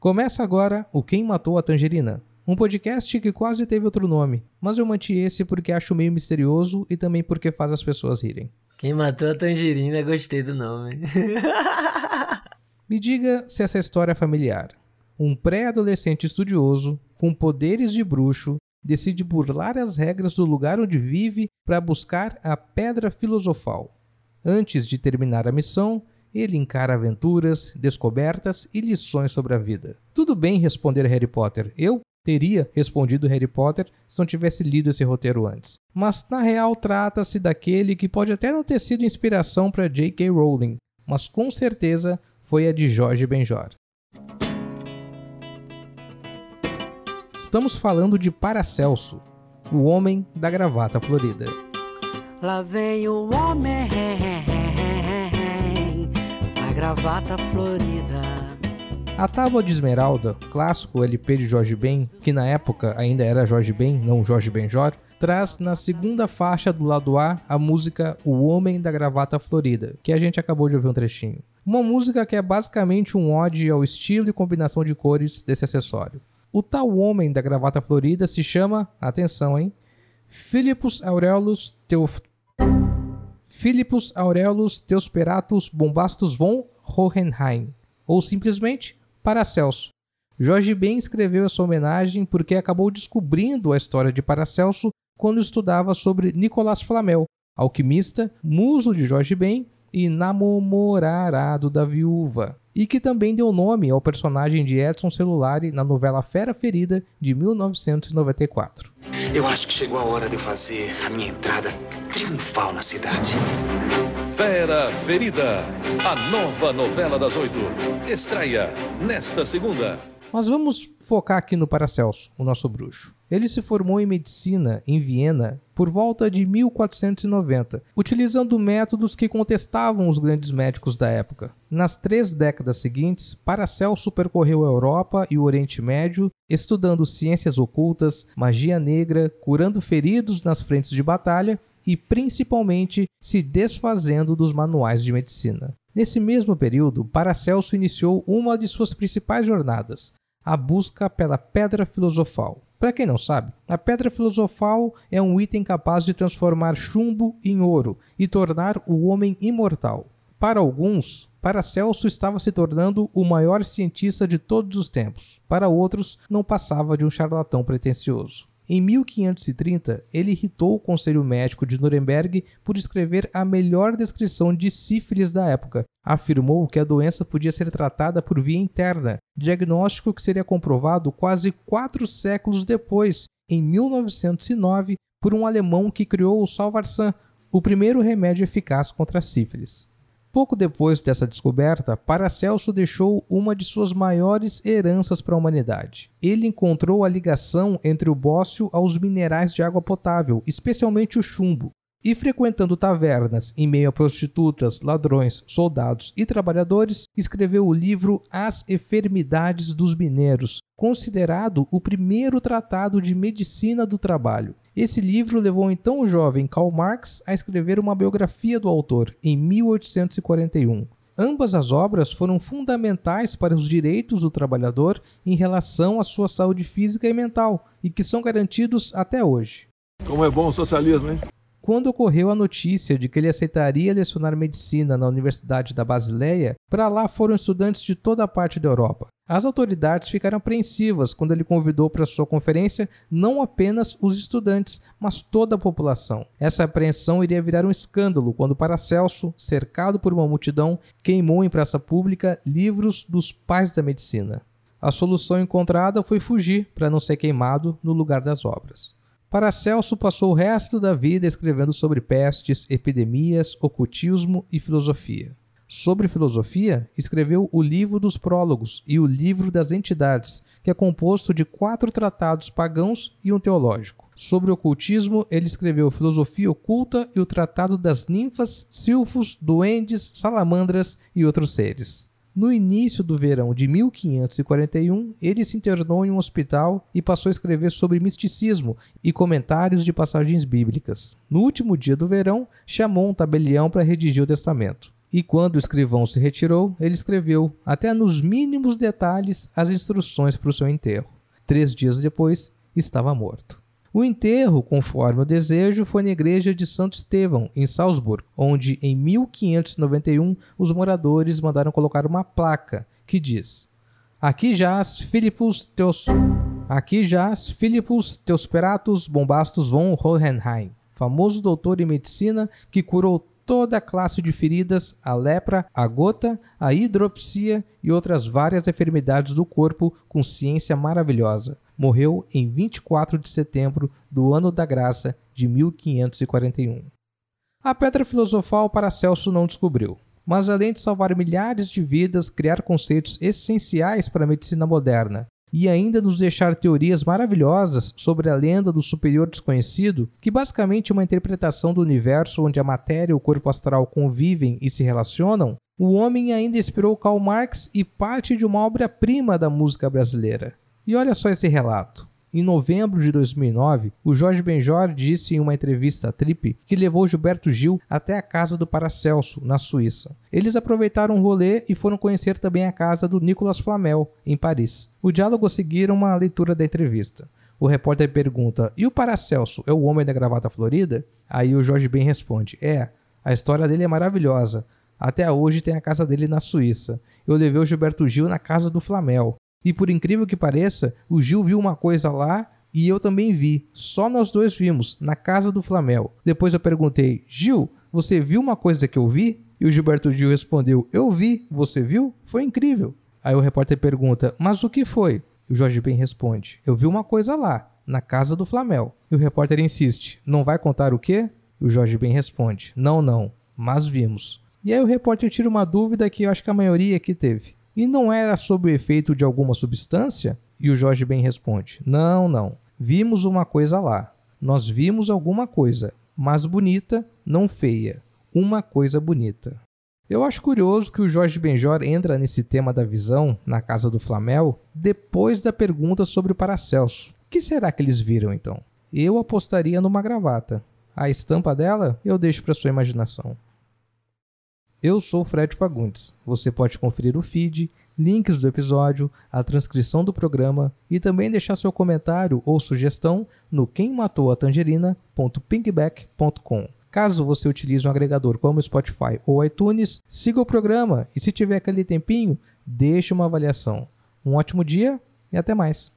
Começa agora o Quem Matou a Tangerina, um podcast que quase teve outro nome, mas eu manti esse porque acho meio misterioso e também porque faz as pessoas rirem. Quem matou a tangerina, gostei do nome. Me diga se essa história é familiar. Um pré-adolescente estudioso, com poderes de bruxo, decide burlar as regras do lugar onde vive para buscar a Pedra Filosofal. Antes de terminar a missão, ele encara aventuras, descobertas e lições sobre a vida. Tudo bem responder Harry Potter. Eu teria respondido Harry Potter se não tivesse lido esse roteiro antes. Mas na real trata-se daquele que pode até não ter sido inspiração para J.K. Rowling, mas com certeza foi a de Jorge Benjor. Estamos falando de Paracelso, o homem da gravata florida. Lá vem o homem gravata florida. A Tábua de Esmeralda, clássico LP de Jorge Ben, que na época ainda era Jorge Ben, não Jorge Benjor, traz na segunda faixa do lado A a música O Homem da Gravata Florida, que a gente acabou de ouvir um trechinho. Uma música que é basicamente um ode ao estilo e combinação de cores desse acessório. O tal homem da gravata florida se chama, atenção, hein? Philippus Aurelius Teof... Philippus Aurelius Teosperatus Bombastus von Hohenheim, ou simplesmente Paracelso. Jorge Ben escreveu essa homenagem porque acabou descobrindo a história de Paracelso quando estudava sobre Nicolas Flamel, alquimista, muso de Jorge Ben e namorado da viúva, e que também deu nome ao personagem de Edson Celulari na novela Fera Ferida de 1994. Eu acho que chegou a hora de fazer a minha entrada triunfal na cidade. Fera Ferida, a nova novela das oito. Estreia nesta segunda. Mas vamos focar aqui no Paracelso, o nosso bruxo. Ele se formou em medicina em Viena por volta de 1490, utilizando métodos que contestavam os grandes médicos da época. Nas três décadas seguintes, Paracelso percorreu a Europa e o Oriente Médio, estudando ciências ocultas, magia negra, curando feridos nas frentes de batalha e principalmente se desfazendo dos manuais de medicina. Nesse mesmo período, Paracelso iniciou uma de suas principais jornadas, a busca pela Pedra Filosofal. Para quem não sabe, a Pedra Filosofal é um item capaz de transformar chumbo em ouro e tornar o homem imortal. Para alguns, Paracelso estava se tornando o maior cientista de todos os tempos. Para outros, não passava de um charlatão pretensioso. Em 1530, ele irritou o Conselho Médico de Nuremberg por escrever a melhor descrição de sífilis da época. Afirmou que a doença podia ser tratada por via interna, diagnóstico que seria comprovado quase quatro séculos depois, em 1909, por um alemão que criou o Salvarsan, o primeiro remédio eficaz contra a sífilis. Pouco depois dessa descoberta, Paracelso deixou uma de suas maiores heranças para a humanidade. Ele encontrou a ligação entre o bócio aos minerais de água potável, especialmente o chumbo. E frequentando tavernas em meio a prostitutas, ladrões, soldados e trabalhadores, escreveu o livro As Enfermidades dos Mineiros, considerado o primeiro tratado de medicina do trabalho. Esse livro levou então o jovem Karl Marx a escrever uma biografia do autor em 1841. Ambas as obras foram fundamentais para os direitos do trabalhador em relação à sua saúde física e mental e que são garantidos até hoje. Como é bom o socialismo, hein? Quando ocorreu a notícia de que ele aceitaria lecionar medicina na Universidade da Basileia, para lá foram estudantes de toda a parte da Europa. As autoridades ficaram apreensivas quando ele convidou para sua conferência não apenas os estudantes, mas toda a população. Essa apreensão iria virar um escândalo quando Paracelso, cercado por uma multidão, queimou em praça pública livros dos pais da medicina. A solução encontrada foi fugir para não ser queimado no lugar das obras. Paracelso passou o resto da vida escrevendo sobre pestes, epidemias, ocultismo e filosofia. Sobre filosofia, escreveu o Livro dos Prólogos e o Livro das Entidades, que é composto de quatro tratados pagãos e um teológico. Sobre ocultismo, ele escreveu Filosofia Oculta e o Tratado das Ninfas, Silfos, Duendes, Salamandras e outros seres. No início do verão de 1541, ele se internou em um hospital e passou a escrever sobre misticismo e comentários de passagens bíblicas. No último dia do verão, chamou um tabelião para redigir o testamento. E quando o escrivão se retirou, ele escreveu, até nos mínimos detalhes, as instruções para o seu enterro. Três dias depois, estava morto. O enterro, conforme o desejo, foi na igreja de Santo Estevão, em Salzburg, onde em 1591 os moradores mandaram colocar uma placa que diz: Aqui jaz Philippus Teos Aqui jaz Philippus Teosperatus Bombastus von Hohenheim, famoso doutor em medicina que curou toda a classe de feridas, a lepra, a gota, a hidropsia e outras várias enfermidades do corpo com ciência maravilhosa. Morreu em 24 de setembro do ano da graça de 1541. A pedra filosofal Paracelso não descobriu, mas além de salvar milhares de vidas, criar conceitos essenciais para a medicina moderna, e ainda nos deixar teorias maravilhosas sobre a lenda do superior desconhecido, que basicamente é uma interpretação do universo onde a matéria e o corpo astral convivem e se relacionam, o homem ainda inspirou Karl Marx e parte de uma obra-prima da música brasileira. E olha só esse relato. Em novembro de 2009, o Jorge Benjor disse em uma entrevista à Trip que levou Gilberto Gil até a casa do Paracelso, na Suíça. Eles aproveitaram o rolê e foram conhecer também a casa do Nicolas Flamel, em Paris. O diálogo seguiram uma leitura da entrevista. O repórter pergunta: E o Paracelso é o homem da gravata florida? Aí o Jorge Ben responde: É, a história dele é maravilhosa. Até hoje tem a casa dele na Suíça. Eu levei o Gilberto Gil na casa do Flamel. E por incrível que pareça, o Gil viu uma coisa lá e eu também vi. Só nós dois vimos, na casa do Flamel. Depois eu perguntei: Gil, você viu uma coisa que eu vi? E o Gilberto Gil respondeu: Eu vi, você viu? Foi incrível. Aí o repórter pergunta: Mas o que foi? E o Jorge Ben responde: Eu vi uma coisa lá, na casa do Flamel. E o repórter insiste: Não vai contar o quê? E o Jorge Ben responde: Não, não, mas vimos. E aí o repórter tira uma dúvida que eu acho que a maioria aqui teve. E não era sob o efeito de alguma substância? E o Jorge Ben responde: Não, não. Vimos uma coisa lá. Nós vimos alguma coisa, mas bonita, não feia. Uma coisa bonita. Eu acho curioso que o Jorge Benjor entra nesse tema da visão na casa do Flamel depois da pergunta sobre o Paracelso. O que será que eles viram então? Eu apostaria numa gravata. A estampa dela eu deixo para sua imaginação. Eu sou Fred Fagundes. Você pode conferir o feed, links do episódio, a transcrição do programa e também deixar seu comentário ou sugestão no quemmatoatangerina.pinkback.com. Caso você utilize um agregador como Spotify ou iTunes, siga o programa e se tiver aquele tempinho, deixe uma avaliação. Um ótimo dia e até mais.